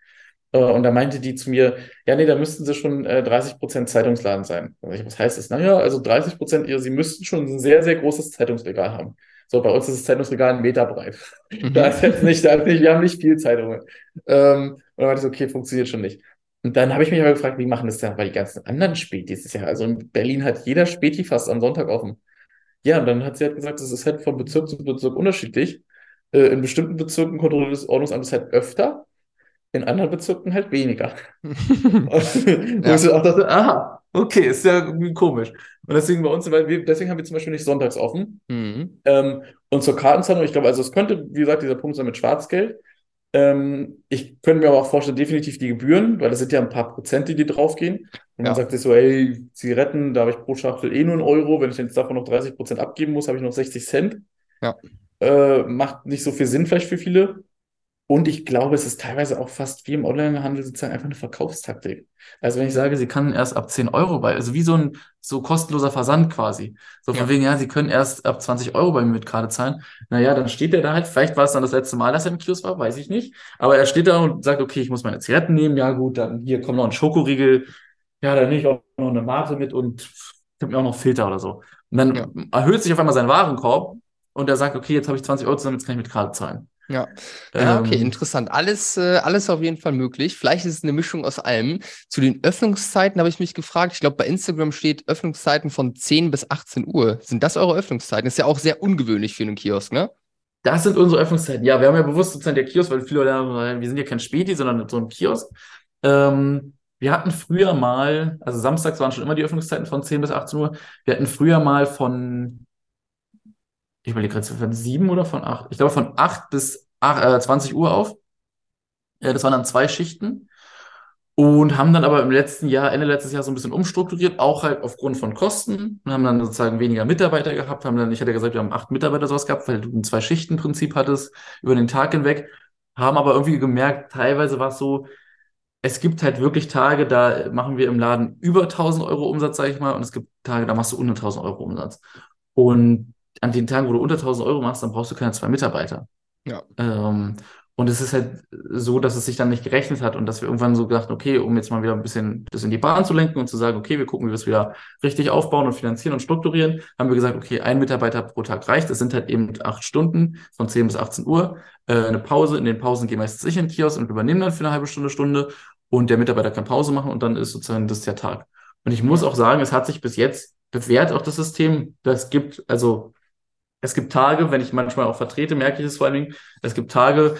Äh, und da meinte die zu mir, ja, nee, da müssten sie schon äh, 30% Zeitungsladen sein. Und ich, was heißt das? Naja, also 30 Prozent, sie müssten schon ein sehr, sehr großes Zeitungsregal haben. So, bei uns ist das Zeitungsregal ein Meter breit. Mhm. Da ist jetzt nicht, da ist nicht, wir haben nicht viel Zeitungen. Ähm, und dann meinte ich so, okay, funktioniert schon nicht. Und dann habe ich mich aber gefragt, wie machen das denn bei die ganzen anderen Spätis? Ja, also in Berlin hat jeder Späti fast am Sonntag offen. Ja, und dann hat sie halt gesagt, das ist halt von Bezirk zu Bezirk unterschiedlich. Äh, in bestimmten Bezirken kontrolliert das Ordnungsamt halt öfter, in anderen Bezirken halt weniger. [LAUGHS] und ja. ich so auch dachte, aha, okay, ist ja komisch. Und deswegen bei uns, weil wir, deswegen haben wir zum Beispiel nicht sonntags offen. Mhm. Ähm, und zur Kartenzahlung, ich glaube, also es könnte, wie gesagt, dieser Punkt sein mit Schwarzgeld. Ähm, ich könnte mir aber auch vorstellen, definitiv die Gebühren, weil das sind ja ein paar Prozent, die, die draufgehen. Und ja. man sagt sich so, hey, Zigaretten, da habe ich pro Schachtel eh nur einen Euro. Wenn ich jetzt davon noch 30 Prozent abgeben muss, habe ich noch 60 Cent. Ja. Äh, macht nicht so viel Sinn vielleicht für viele. Und ich glaube, es ist teilweise auch fast wie im Onlinehandel sozusagen einfach eine Verkaufstaktik. Also wenn ich sage, sie kann erst ab 10 Euro bei, also wie so ein so kostenloser Versand quasi. So von Ja. wegen, ja, sie können erst ab 20 Euro bei mir mit Karte zahlen. Naja, dann steht er da halt, vielleicht war es dann das letzte Mal, dass er im Kiosk war, weiß ich nicht. Aber er steht da und sagt, okay, ich muss meine Zigaretten nehmen. Ja gut, dann hier kommt noch ein Schokoriegel. Ja, dann nehme ich auch noch eine Mate mit und ich habe mir auch noch Filter oder so. Und dann Ja. erhöht sich auf einmal sein Warenkorb und er sagt, okay, jetzt habe ich 20 Euro zusammen, jetzt kann ich mit Karte zahlen. Ja. Ja, okay, Ähm, interessant. Alles, äh, alles auf jeden Fall möglich. Vielleicht ist es eine Mischung aus allem. Zu den Öffnungszeiten habe ich mich gefragt. Ich glaube, bei Instagram steht Öffnungszeiten von 10 bis 18 Uhr. Sind das eure Öffnungszeiten? Ist ja auch sehr ungewöhnlich für einen Kiosk, ne? Das sind unsere Öffnungszeiten. Ja, wir haben ja bewusst sozusagen der Kiosk, weil viele Leute sagen, wir sind ja kein Späti, sondern so ein Kiosk. Ähm, wir hatten früher mal, also samstags waren schon immer die Öffnungszeiten von 10 bis 18 Uhr. Wir hatten früher mal von, ich überlege gerade, von 7 oder von 8? Ich glaube von 8 bis 8, äh, 20 Uhr auf. Ja, das waren dann zwei Schichten. Und haben dann aber im letzten Jahr, Ende letztes Jahr so ein bisschen umstrukturiert, auch halt aufgrund von Kosten. Und haben dann sozusagen weniger Mitarbeiter gehabt, haben dann, ich hatte gesagt, wir haben acht Mitarbeiter sowas gehabt, weil du ein Zwei-Schichten-Prinzip hattest über den Tag hinweg. Haben aber irgendwie gemerkt, teilweise war es so, es gibt halt wirklich Tage, da machen wir im Laden über 1000 Euro Umsatz, sage ich mal, und es gibt Tage, da machst du unter 1000 Euro Umsatz. Und an den Tagen, wo du unter 1000 Euro machst, dann brauchst du keine zwei Mitarbeiter. Ja. Ähm, und es ist halt so, dass es sich dann nicht gerechnet hat und dass wir irgendwann so gedacht, okay, um jetzt mal wieder ein bisschen das in die Bahn zu lenken und zu sagen, okay, wir gucken, wie wir es wieder richtig aufbauen und finanzieren und strukturieren, haben wir gesagt, okay, ein Mitarbeiter pro Tag reicht. Es sind halt eben acht Stunden von 10 bis 18 Uhr, äh, eine Pause. In den Pausen gehe meistens ich in den Kiosk und übernehme dann für eine halbe Stunde, Stunde und der Mitarbeiter kann Pause machen und dann ist sozusagen das der Tag. Und ich muss auch sagen, es hat sich bis jetzt bewährt, auch das System. Das gibt, also, es gibt Tage, wenn ich manchmal auch vertrete, merke ich es vor allen Dingen, es gibt Tage,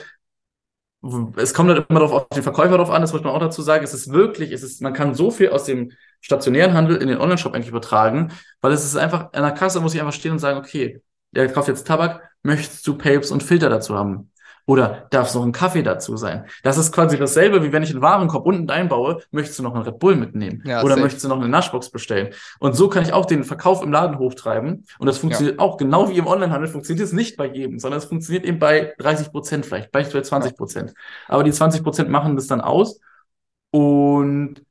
es kommt dann immer darauf, auf den Verkäufer drauf an, das muss man auch dazu sagen. Es ist wirklich, es ist, man kann so viel aus dem stationären Handel in den Online-Shop eigentlich übertragen, weil es ist einfach, an der Kasse muss ich einfach stehen und sagen, okay, der kauft jetzt Tabak, möchtest du Papes und Filter dazu haben? Oder darf es noch ein Kaffee dazu sein? Das ist quasi dasselbe, wie wenn ich einen Warenkorb unten einbaue, möchtest du noch einen Red Bull mitnehmen? Ja, Oder möchtest du noch eine Naschbox bestellen? Und so kann ich auch den Verkauf im Laden hochtreiben. Und das funktioniert auch genau wie im Onlinehandel, funktioniert es nicht bei jedem, sondern es funktioniert eben bei 30 Prozent vielleicht, vielleicht bei 20 Prozent. Aber die 20 Prozent machen das dann aus. Und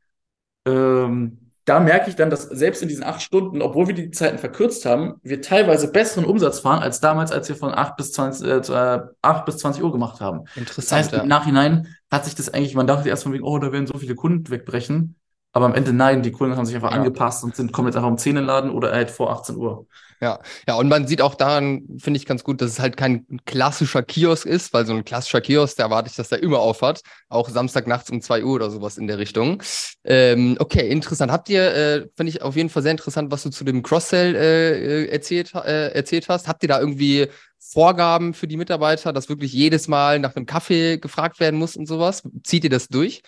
ähm, da merke ich dann, dass selbst in diesen acht Stunden, obwohl wir die Zeiten verkürzt haben, wir teilweise besseren Umsatz fahren als damals, als wir von 8 bis 20, äh, zu, äh, 8 bis 20 Uhr gemacht haben. Das Interessant, heißt, ja. im Nachhinein hat sich das eigentlich, man dachte erst von wegen, oh, da werden so viele Kunden wegbrechen. Aber am Ende nein, die Kunden haben sich einfach Ja. angepasst und sind, kommen jetzt einfach um 10 in den Laden oder halt vor 18 Uhr. Ja, ja, und man sieht auch daran, finde ich ganz gut, dass es halt kein klassischer Kiosk ist, weil so ein klassischer Kiosk, da erwarte ich, dass der immer auf hat. Auch Samstag nachts um 2 Uhr oder sowas in der Richtung. Ähm, okay, interessant. Habt ihr, äh, finde ich auf jeden Fall sehr interessant, was du zu dem Cross-Sell äh, äh, erzählt, äh, erzählt hast. Habt ihr da irgendwie Vorgaben für die Mitarbeiter, dass wirklich jedes Mal nach einem Kaffee gefragt werden muss und sowas? Zieht ihr das durch?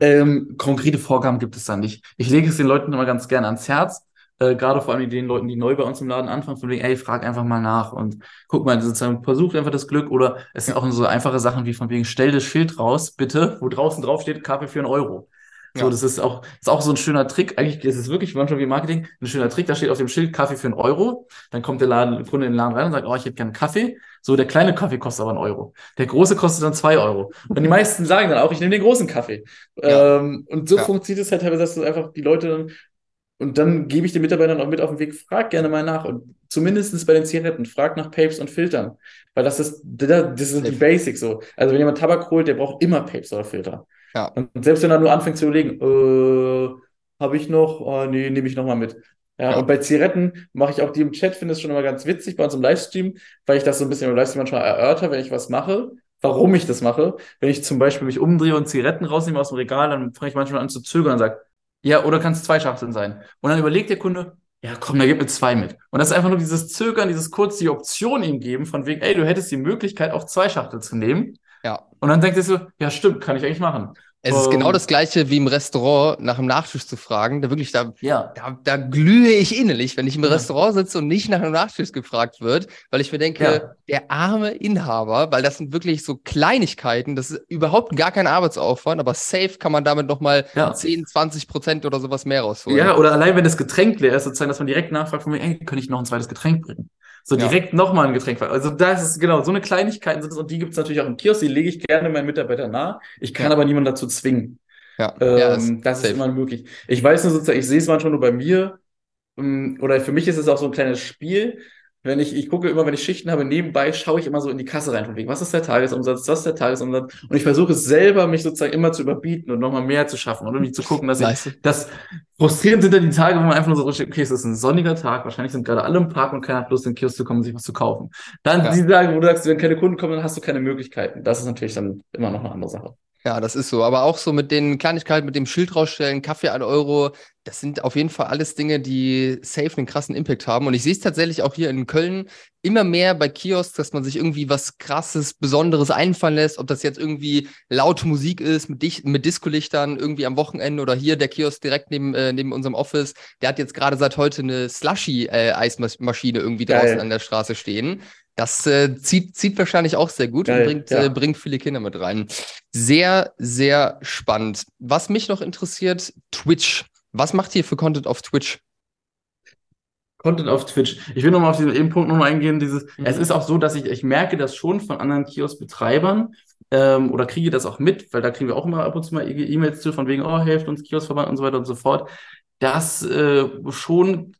Ähm, konkrete Vorgaben gibt es da nicht. Ich lege es den Leuten immer ganz gerne ans Herz. Äh, gerade vor allem den Leuten, die neu bei uns im Laden anfangen, von wegen, ey, frag einfach mal nach und guck mal, sozusagen, versucht einfach das Glück oder es sind auch so einfache Sachen wie von wegen, stell das Schild raus, bitte, wo draußen drauf steht, Kaffee für einen Euro. So, Ja. das ist auch, ist auch so ein schöner Trick. Eigentlich ist es wirklich manchmal wie Marketing, ein schöner Trick. Da steht auf dem Schild Kaffee für einen Euro. Dann kommt der Laden, Kunde in den Laden rein und sagt, oh, ich hätte gerne einen Kaffee. So, der kleine Kaffee kostet aber einen Euro. Der große kostet dann zwei Euro. Und die meisten sagen dann auch, ich nehme den großen Kaffee. Ja. Ähm, und so Ja. funktioniert es halt teilweise, dass du einfach die Leute dann, und dann gebe ich den Mitarbeitern auch mit auf den Weg, frag gerne mal nach. Und zumindest bei den Zigaretten, frag nach Papes und Filtern. Weil das ist, das sind die. Basics so. Also wenn jemand Tabak holt, der braucht immer Papes oder Filter. Ja. Und selbst wenn er nur anfängt zu überlegen, äh, habe ich noch? Oh, nee, nehme ich noch mal mit. Ja, Ja. und bei Zigaretten mache ich auch die im Chat, finde es schon immer ganz witzig bei uns im Livestream, weil ich das so ein bisschen im Livestream manchmal erörter, wenn ich was mache, warum ich das mache. Wenn ich zum Beispiel mich umdrehe und Zigaretten rausnehme aus dem Regal, dann fange ich manchmal an zu zögern und sage, ja, oder kann es zwei Schachteln sein? Und dann überlegt der Kunde, ja, komm, da gib mir zwei mit. Und das ist einfach nur dieses Zögern, dieses kurz die Option ihm geben, von wegen, ey, du hättest die Möglichkeit, auch zwei Schachteln zu nehmen. Ja. Und dann denkt er so, ja, stimmt, kann ich eigentlich machen. Es ist genau Ähm, das Gleiche wie im Restaurant nach dem Nachtisch zu fragen. Da wirklich, da, Ja. da, da glühe ich innerlich, wenn ich im Ja. Restaurant sitze und nicht nach einem Nachtisch gefragt wird, weil ich mir denke, Ja. der arme Inhaber, weil das sind wirklich so Kleinigkeiten, das ist überhaupt gar kein Arbeitsaufwand, aber safe kann man damit nochmal Ja. 10, 20 Prozent oder sowas mehr rausholen. Ja, oder allein wenn das Getränk leer ist, sozusagen, dass man direkt nachfragt von mir, ey, könnte ich noch ein zweites Getränk bringen? So direkt ja. nochmal ein Getränk. Also das ist genau, so eine Kleinigkeiten sind es und die gibt es natürlich auch im Kiosk, die lege ich gerne meinen Mitarbeitern nah. Ich kann ja. aber niemanden dazu zwingen. Ja, ähm, ja das, das ist immer möglich. Ich weiß nur sozusagen, ich sehe es manchmal nur bei mir, ähm, oder für mich ist es auch so ein kleines Spiel wenn ich, ich gucke immer, wenn ich Schichten habe, nebenbei schaue ich immer so in die Kasse rein, von wegen, was ist der Tagesumsatz, was ist der Tagesumsatz? Und ich versuche es selber, mich sozusagen immer zu überbieten und nochmal mehr zu schaffen und irgendwie zu gucken, dass nice. ich, das frustrierend sind dann die Tage, wo man einfach nur so steht, okay, es ist ein sonniger Tag, wahrscheinlich sind gerade alle im Park und keiner hat Lust, in den Kiosk zu kommen und sich was zu kaufen. Dann ja. die Tage, wo du sagst, wenn keine Kunden kommen, dann hast du keine Möglichkeiten. Das ist natürlich dann immer noch eine andere Sache. Ja, das ist so. Aber auch so mit den Kleinigkeiten, mit dem Schild rausstellen, Kaffee ein Euro, das sind auf jeden Fall alles Dinge, die safe einen krassen Impact haben. Und ich sehe es tatsächlich auch hier in Köln immer mehr bei Kiosks, dass man sich irgendwie was krasses, Besonderes einfallen lässt, ob das jetzt irgendwie laute Musik ist, mit, Dich mit Discolichtern irgendwie am Wochenende oder hier der Kiosk direkt neben, äh, neben unserem Office, der hat jetzt gerade seit heute eine Slushy-Eismaschine äh, irgendwie draußen Geil. an der Straße stehen. Das äh, zieht, zieht wahrscheinlich auch sehr gut Geil, und bringt, ja. äh, bringt viele Kinder mit rein. Sehr, sehr spannend. Was mich noch interessiert, Twitch. Was macht ihr für Content auf Twitch? Content auf Twitch. Ich will nochmal auf diesen eben Punkt nochmal eingehen. Dieses, mhm. Es ist auch so, dass ich, ich merke das schon von anderen Kioskbetreibern ähm, oder kriege das auch mit, weil da kriegen wir auch immer ab und zu mal e-, E-Mails zu, von wegen, oh, helft uns Kioskverband und so weiter und so fort, dass äh, schon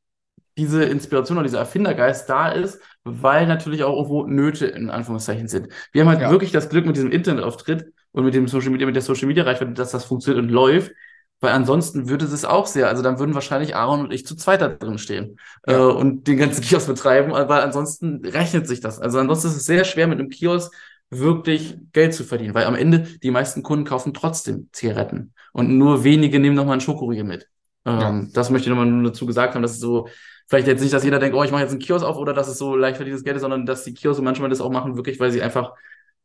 diese Inspiration oder dieser Erfindergeist da ist, weil natürlich auch irgendwo Nöte in Anführungszeichen sind. Wir haben halt ja. wirklich das Glück mit diesem Internetauftritt und mit dem Social Media, mit der Social Media Reichweite, dass das funktioniert und läuft. Weil ansonsten würde es auch sehr, also dann würden wahrscheinlich Aaron und ich zu zweit da drin stehen ja. äh, und den ganzen [LAUGHS] Kiosk betreiben, weil ansonsten rechnet sich das. Also ansonsten ist es sehr schwer mit einem Kiosk wirklich Geld zu verdienen, weil am Ende die meisten Kunden kaufen trotzdem Zigaretten und nur wenige nehmen nochmal einen Schokoriegel mit. Ähm, ja. Das möchte ich nochmal nur dazu gesagt haben, dass es so vielleicht jetzt nicht, dass jeder denkt, oh, ich mache jetzt einen Kiosk auf oder dass es so leicht verdientes Geld ist, sondern dass die Kioske manchmal das auch machen, wirklich, weil sie einfach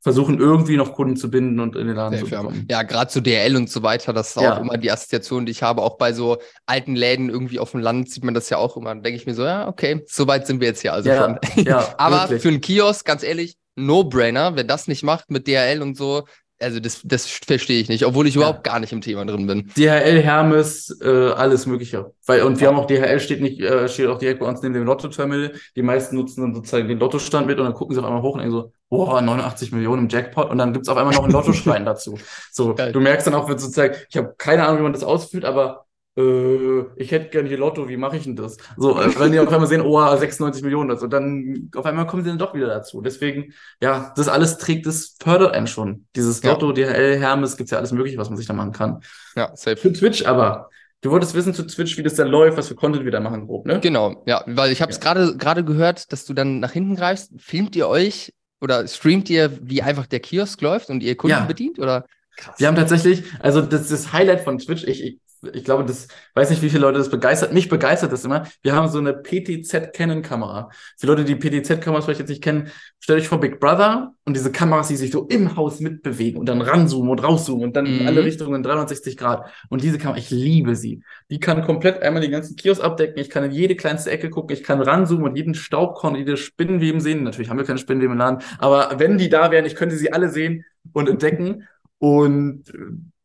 versuchen, irgendwie noch Kunden zu binden und in den Laden Sehr zu bekommen. Ja, gerade zu DL und so weiter, das ist ja. auch immer die Assoziation, die ich habe. Auch bei so alten Läden irgendwie auf dem Land sieht man das ja auch immer. Dann denke ich mir so, ja, okay, so weit sind wir jetzt hier also ja, schon. Ja, [LAUGHS] Aber wirklich. für einen Kiosk, ganz ehrlich, No-Brainer. Wer das nicht macht mit DHL und so, also das, das verstehe ich nicht, obwohl ich überhaupt gar nicht im Thema drin bin. DHL, Hermes, äh, alles Mögliche. Weil, und wir haben auch DHL steht nicht, äh, steht auch direkt bei uns neben dem Lotto-Terminal. Die meisten nutzen dann sozusagen den Lottostand mit und dann gucken sie auf einmal hoch und denken so, boah, 89 Millionen im Jackpot und dann gibt's auf einmal noch einen [LAUGHS] Lottoschrein dazu. So, Geil. du merkst dann auch, sozusagen, ich habe keine Ahnung, wie man das ausführt, aber ich hätte gerne hier Lotto, wie mache ich denn das? So, äh, wenn die auf einmal sehen, oh, 96 Millionen, also dann auf einmal kommen sie dann doch wieder dazu. Deswegen, ja, das alles trägt, das fördert einen schon. Dieses Lotto, ja. DHL, Hermes, gibt's ja alles mögliche, was man sich da machen kann. Ja, safe. Für Twitch aber. Du wolltest wissen zu Twitch, wie das da läuft, was für Content wir da machen, grob, ne? Genau, ja, weil ich habe es ja. gerade gerade gehört, dass du dann nach hinten greifst. Filmt ihr euch oder streamt ihr, wie einfach der Kiosk läuft und ihr Kunden ja. bedient oder? Krass. Wir haben tatsächlich, also das, das Highlight von Twitch, ich, ich ich glaube, das weiß nicht, wie viele Leute das begeistert. Mich begeistert das immer. Wir haben so eine PTZ Canon Kamera. Für Leute, die PTZ Kameras vielleicht jetzt nicht kennen, stellt euch vor Big Brother und diese Kameras, die sich so im Haus mitbewegen und dann ranzoomen und rauszoomen und dann mhm. in alle Richtungen 360 Grad. Und diese Kamera, ich liebe sie. Die kann komplett einmal den ganzen Kiosk abdecken. Ich kann in jede kleinste Ecke gucken. Ich kann ranzoomen und jeden Staubkorn, jede Spinnenweben sehen. Natürlich haben wir keine Spinnenweben im Laden, aber wenn die da wären, ich könnte sie alle sehen und entdecken. Und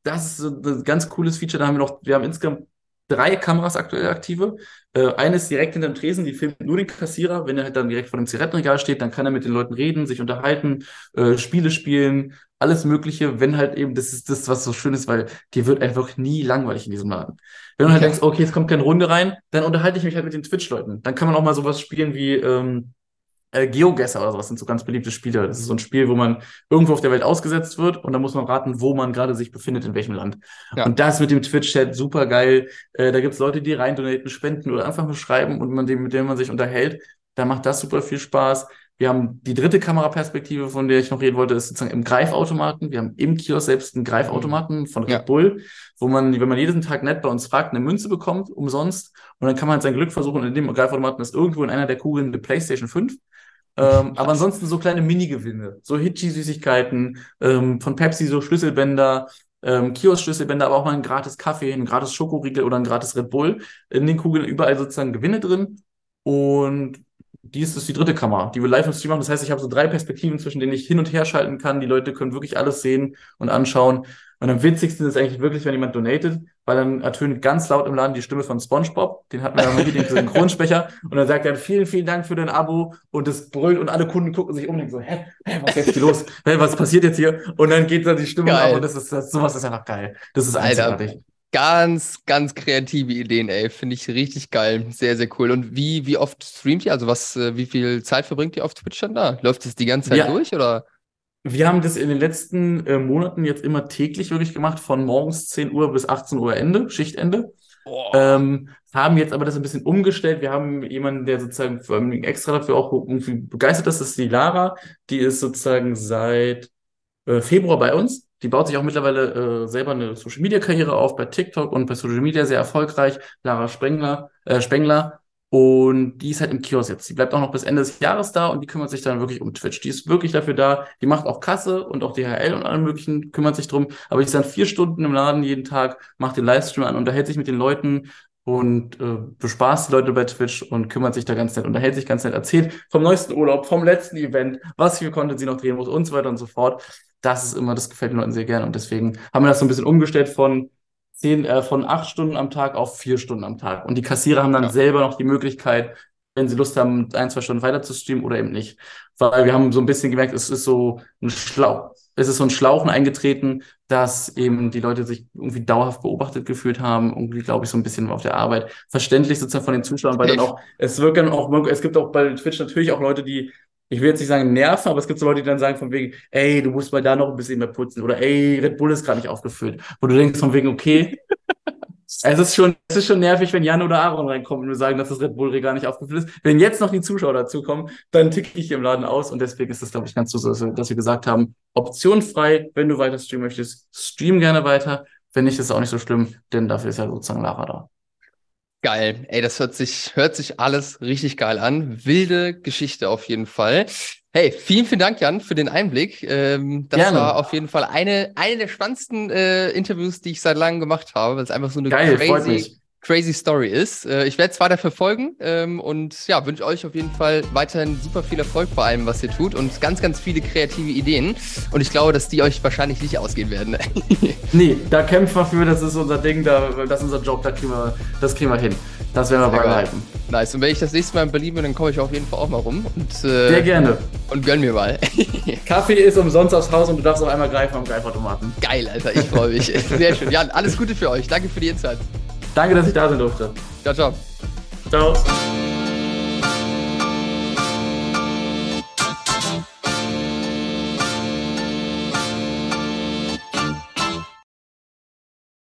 das ist so ein ganz cooles Feature. Da haben wir noch, wir haben insgesamt drei Kameras aktuell aktive. Äh, eine ist direkt hinter dem Tresen, die filmt nur den Kassierer. Wenn er halt dann direkt vor dem Zigarettenregal steht, dann kann er mit den Leuten reden, sich unterhalten, äh, Spiele spielen, alles Mögliche. Wenn halt eben, das ist das, was so schön ist, weil dir wird einfach nie langweilig in diesem Laden. Wenn du halt denkst, okay, es kommt keine Runde rein, dann unterhalte ich mich halt mit den Twitch-Leuten. Dann kann man auch mal sowas spielen wie, ähm, äh, Geogesser oder sowas sind so ganz beliebte Spiele. Das ist so ein Spiel, wo man irgendwo auf der Welt ausgesetzt wird und dann muss man raten, wo man gerade sich befindet, in welchem Land. Ja. Und das mit dem Twitch-Chat super geil. Äh, da gibt's Leute, die rein donaten, spenden oder einfach nur schreiben und man mit dem man sich unterhält. Da macht das super viel Spaß. Wir haben die dritte Kameraperspektive, von der ich noch reden wollte, ist sozusagen im Greifautomaten. Wir haben im Kiosk selbst einen Greifautomaten von Red ja. Bull, wo man, wenn man jeden Tag nett bei uns fragt, eine Münze bekommt, umsonst. Und dann kann man sein Glück versuchen. Und in dem Greifautomaten ist irgendwo in einer der Kugeln eine PlayStation 5. Ähm, [LAUGHS] aber ansonsten so kleine Mini-Gewinne, so Hitchi-Süßigkeiten, ähm, von Pepsi so Schlüsselbänder, ähm, Kiosk-Schlüsselbänder, aber auch mal ein gratis Kaffee, ein gratis Schokoriegel oder ein gratis Red Bull. In den Kugeln überall sozusagen Gewinne drin. Und dies ist die dritte Kamera, die wir live im Stream machen. Das heißt, ich habe so drei Perspektiven, zwischen denen ich hin und her schalten kann. Die Leute können wirklich alles sehen und anschauen. Und am witzigsten ist eigentlich wirklich, wenn jemand donatet, weil dann ertönt ganz laut im Laden die Stimme von SpongeBob. Den hatten wir ja mal hier, den Synchronsprecher. [LAUGHS] Und dann sagt er, vielen, vielen Dank für dein Abo. Und das brüllt und alle Kunden gucken sich um und denken so, hä, hä was ist jetzt hier los? Hä, was passiert jetzt hier? Und dann geht dann die Stimme geil. ab und das ist, das, sowas ist einfach geil. Das ist einzigartig. Alter, ganz, ganz kreative Ideen, ey. Finde ich richtig geil. Sehr, sehr cool. Und wie, wie oft streamt ihr? Also was, äh, wie viel Zeit verbringt ihr auf Twitch dann da? Läuft es die ganze Zeit ja. durch oder? Wir haben das in den letzten äh, Monaten jetzt immer täglich wirklich gemacht, von morgens 10 Uhr bis 18 Uhr Ende, Schichtende. Ähm, haben jetzt aber das ein bisschen umgestellt. Wir haben jemanden, der sozusagen extra dafür auch irgendwie begeistert ist, das ist die Lara. Die ist sozusagen seit äh, Februar bei uns. Die baut sich auch mittlerweile äh, selber eine Social Media Karriere auf bei TikTok und bei Social Media sehr erfolgreich. Lara Spengler, äh, Spengler und die ist halt im Kiosk jetzt. Die bleibt auch noch bis Ende des Jahres da und die kümmert sich dann wirklich um Twitch. Die ist wirklich dafür da. Die macht auch Kasse und auch DHL und allem möglichen, kümmert sich drum. Aber die ist dann vier Stunden im Laden jeden Tag, macht den Livestream an, unterhält sich mit den Leuten und äh, bespaßt die Leute bei Twitch und kümmert sich da ganz nett, unterhält sich ganz nett, erzählt vom neuesten Urlaub, vom letzten Event, was für Content sie noch drehen muss und so weiter und so fort. Das ist immer, das gefällt den Leuten sehr gerne und deswegen haben wir das so ein bisschen umgestellt von zehn, äh, von acht Stunden am Tag auf vier Stunden am Tag. Und die Kassierer haben dann ja. selber noch die Möglichkeit, wenn sie Lust haben, ein, zwei Stunden weiter zu streamen oder eben nicht. Weil wir haben so ein bisschen gemerkt, es ist so ein Schlauch, es ist so ein Schlauchen eingetreten, dass eben die Leute sich irgendwie dauerhaft beobachtet gefühlt haben, irgendwie, glaube ich, so ein bisschen auf der Arbeit. Verständlich sozusagen von den Zuschauern, weil dann auch, es wirken auch, es gibt auch bei Twitch natürlich auch Leute, die ich will jetzt nicht sagen nerven, aber es gibt so Leute, die dann sagen von wegen, ey, du musst mal da noch ein bisschen mehr putzen oder ey, Red Bull ist gerade nicht aufgefüllt. Wo du denkst von wegen, okay, [LAUGHS] es ist schon, es ist schon nervig, wenn Jan oder Aaron reinkommen und wir sagen, dass das Red Bull gar nicht aufgefüllt ist. Wenn jetzt noch die Zuschauer dazukommen, dann ticke ich im Laden aus und deswegen ist es, glaube ich, ganz so, dass wir gesagt haben, optionfrei, wenn du weiter streamen möchtest, stream gerne weiter. Wenn nicht, ist es auch nicht so schlimm, denn dafür ist ja sozusagen Lara da. Geil. Ey, das hört sich, hört sich alles richtig geil an. Wilde Geschichte auf jeden Fall. Hey, vielen, vielen Dank, Jan, für den Einblick. Ähm, das Gerne. war auf jeden Fall eine, eine der spannendsten äh, Interviews, die ich seit langem gemacht habe, weil es einfach so eine Geil, crazy, crazy Story ist. Äh, ich werde es weiter verfolgen ähm, und ja, wünsche euch auf jeden Fall weiterhin super viel Erfolg bei allem, was ihr tut und ganz, ganz viele kreative Ideen. Und ich glaube, dass die euch wahrscheinlich nicht ausgehen werden. [LAUGHS] nee, da kämpfen wir für, das ist unser Ding, da, das ist unser Job, da kriegen wir, das kriegen wir hin. Das werden wir beibehalten. Nice. Und wenn ich das nächste Mal in Berlin bin, dann komme ich auf jeden Fall auch mal rum. Und, äh, Sehr gerne. Und gönn mir mal. [LAUGHS] Kaffee ist umsonst aufs Haus und du darfst auch einmal greifen am Greifautomaten. Geil, Alter. Ich freue mich. [LAUGHS] Sehr schön. Jan, alles Gute für euch. Danke für die Insights. Danke, dass ich da sein durfte. Ciao, ciao. Ciao.